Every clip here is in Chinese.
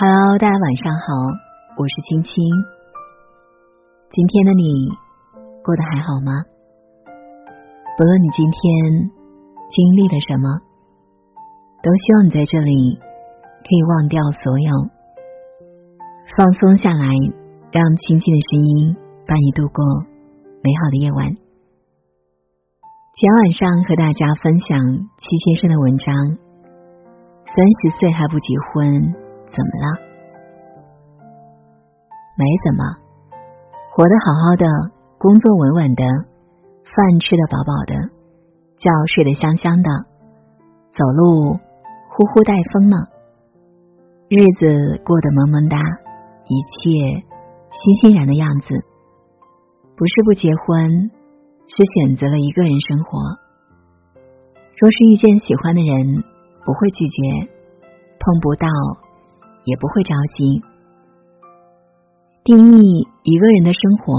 Hello，大家晚上好，我是青青。今天的你过得还好吗？不论你今天经历了什么，都希望你在这里可以忘掉所有，放松下来，让轻轻的声音伴你度过美好的夜晚。今天晚上和大家分享戚先生的文章：三十岁还不结婚。怎么了？没怎么，活得好好的，工作稳稳的，饭吃的饱饱的，觉睡得香香的，走路呼呼带风呢，日子过得萌萌哒，一切欣欣然的样子。不是不结婚，是选择了一个人生活。若是遇见喜欢的人，不会拒绝，碰不到。也不会着急。定义一个人的生活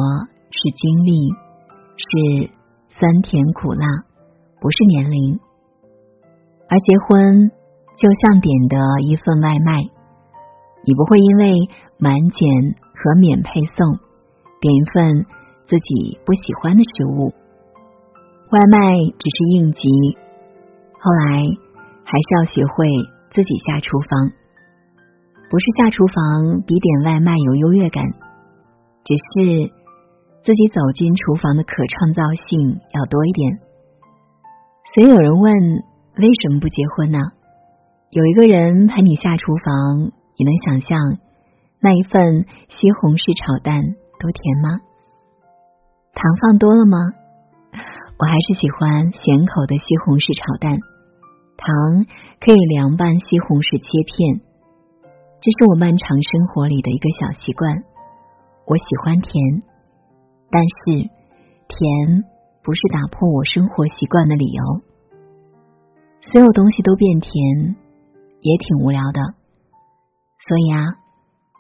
是经历，是酸甜苦辣，不是年龄。而结婚就像点的一份外卖，你不会因为满减和免配送点一份自己不喜欢的食物。外卖只是应急，后来还是要学会自己下厨房。不是下厨房比点外卖有优越感，只是自己走进厨房的可创造性要多一点。所以有人问为什么不结婚呢？有一个人陪你下厨房，你能想象那一份西红柿炒蛋多甜吗？糖放多了吗？我还是喜欢咸口的西红柿炒蛋，糖可以凉拌西红柿切片。这是我漫长生活里的一个小习惯。我喜欢甜，但是甜不是打破我生活习惯的理由。所有东西都变甜，也挺无聊的。所以啊，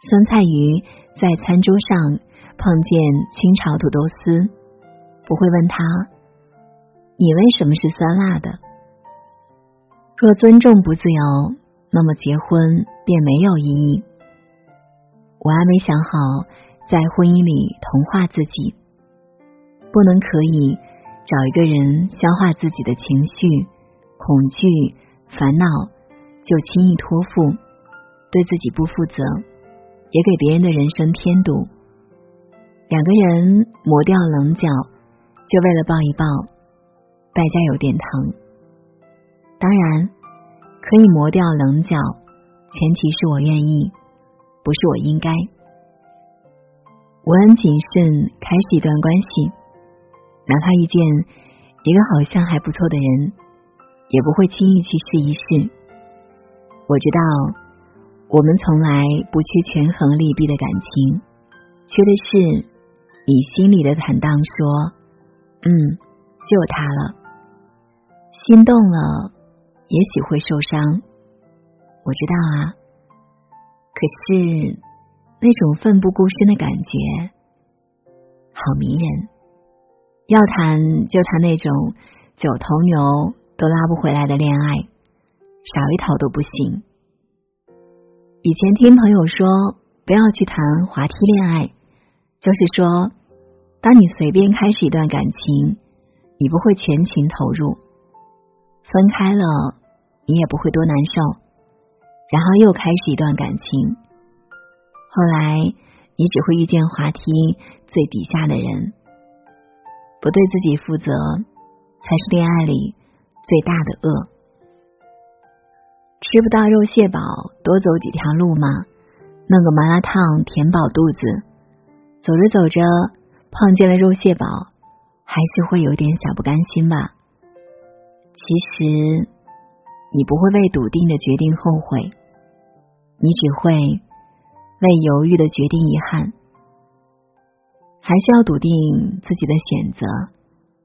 酸菜鱼在餐桌上碰见清炒土豆丝，不会问他你为什么是酸辣的。若尊重不自由。那么结婚便没有意义。我还没想好在婚姻里同化自己，不能可以找一个人消化自己的情绪、恐惧、烦恼，就轻易托付，对自己不负责，也给别人的人生添堵。两个人磨掉棱角，就为了抱一抱，代价有点疼。当然。可以磨掉棱角，前提是我愿意，不是我应该。我很谨慎开始一段关系，哪怕遇见一个好像还不错的人，也不会轻易去试一试。我知道我们从来不缺权衡利弊的感情，缺的是你心里的坦荡。说，嗯，就他了，心动了。也许会受伤，我知道啊。可是那种奋不顾身的感觉，好迷人。要谈就谈那种九头牛都拉不回来的恋爱，少一头都不行。以前听朋友说，不要去谈滑梯恋爱，就是说，当你随便开始一段感情，你不会全情投入，分开了。你也不会多难受，然后又开始一段感情，后来你只会遇见滑梯最底下的人，不对自己负责才是恋爱里最大的恶。吃不到肉蟹堡，多走几条路嘛，弄个麻辣烫填饱肚子，走着走着碰见了肉蟹堡，还是会有点小不甘心吧。其实。你不会为笃定的决定后悔，你只会为犹豫的决定遗憾。还是要笃定自己的选择，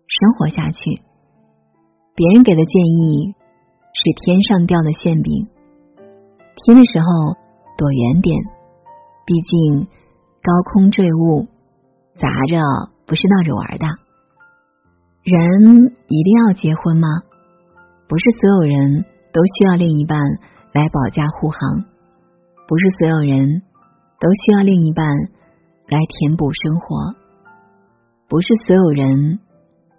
生活下去。别人给的建议是天上掉的馅饼，听的时候躲远点，毕竟高空坠物，砸着不是闹着玩的。人一定要结婚吗？不是所有人。都需要另一半来保驾护航。不是所有人都需要另一半来填补生活，不是所有人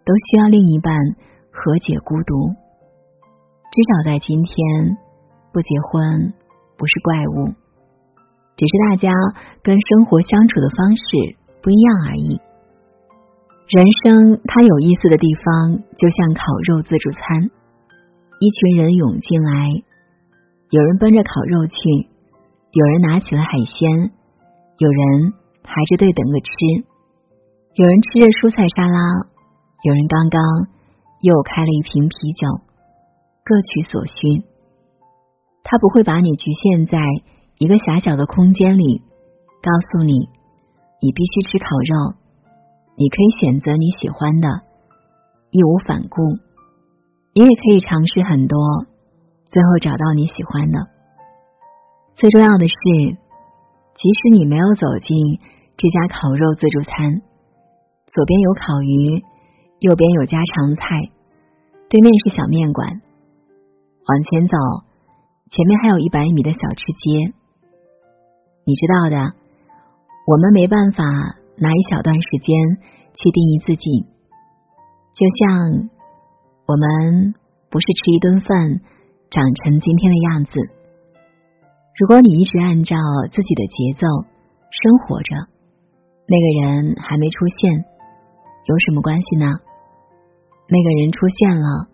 都需要另一半和解孤独。至少在今天，不结婚不是怪物，只是大家跟生活相处的方式不一样而已。人生它有意思的地方，就像烤肉自助餐，一群人涌进来，有人奔着烤肉去，有人拿起了海鲜，有人排着队等着吃，有人吃着蔬菜沙拉，有人刚刚又开了一瓶啤酒，各取所需。他不会把你局限在一个狭小的空间里，告诉你你必须吃烤肉。你可以选择你喜欢的，义无反顾；你也可以尝试很多，最后找到你喜欢的。最重要的是，即使你没有走进这家烤肉自助餐，左边有烤鱼，右边有家常菜，对面是小面馆，往前走，前面还有一百米的小吃街。你知道的，我们没办法。拿一小段时间去定义自己，就像我们不是吃一顿饭长成今天的样子。如果你一直按照自己的节奏生活着，那个人还没出现，有什么关系呢？那个人出现了，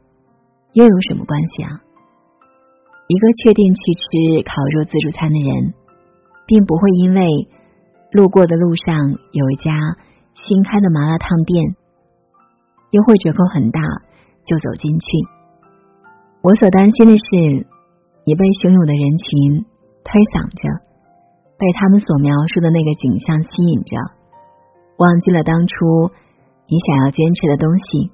又有什么关系啊？一个确定去吃烤肉自助餐的人，并不会因为。路过的路上有一家新开的麻辣烫店，优惠折扣很大，就走进去。我所担心的是，你被汹涌的人群推搡着，被他们所描述的那个景象吸引着，忘记了当初你想要坚持的东西。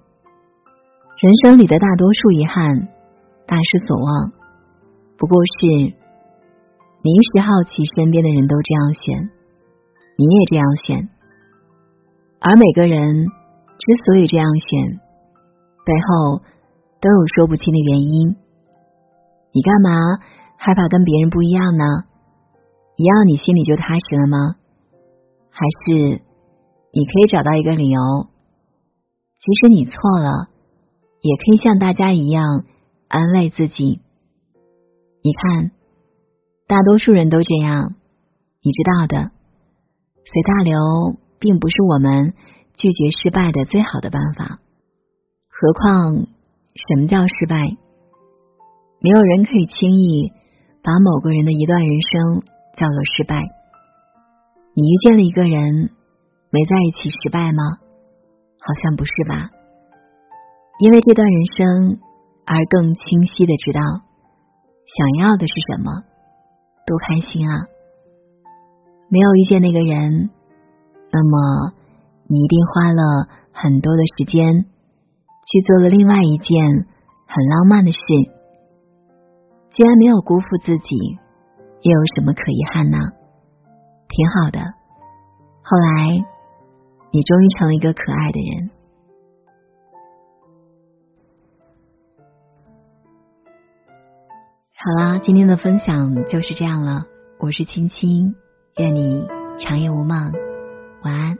人生里的大多数遗憾，大失所望，不过是你一时好奇，身边的人都这样选。你也这样选，而每个人之所以这样选，背后都有说不清的原因。你干嘛害怕跟别人不一样呢？一样你心里就踏实了吗？还是你可以找到一个理由，即使你错了，也可以像大家一样安慰自己。你看，大多数人都这样，你知道的。随大流并不是我们拒绝失败的最好的办法。何况，什么叫失败？没有人可以轻易把某个人的一段人生叫做失败。你遇见了一个人，没在一起失败吗？好像不是吧。因为这段人生，而更清晰的知道想要的是什么，多开心啊！没有遇见那个人，那么你一定花了很多的时间去做了另外一件很浪漫的事。既然没有辜负自己，又有什么可遗憾呢？挺好的。后来，你终于成了一个可爱的人。好啦，今天的分享就是这样了。我是青青。愿你长夜无梦，晚安。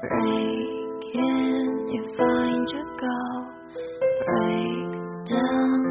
break in, you find your goal, break down.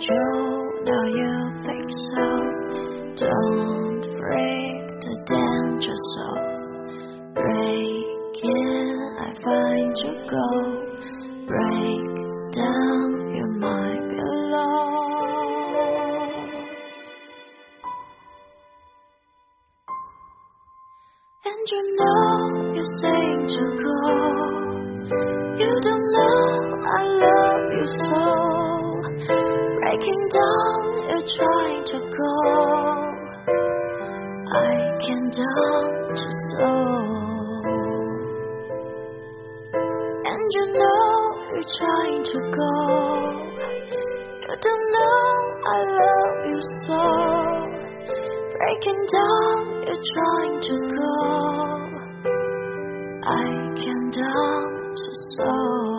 And you, think so. Don't break the danger so breaking. I find you go break down. You might be alone. And you know you're saying to go. You don't down to soul. And you know you're trying to go. You don't know I love you so. Breaking down, you're trying to go. I can down to soul.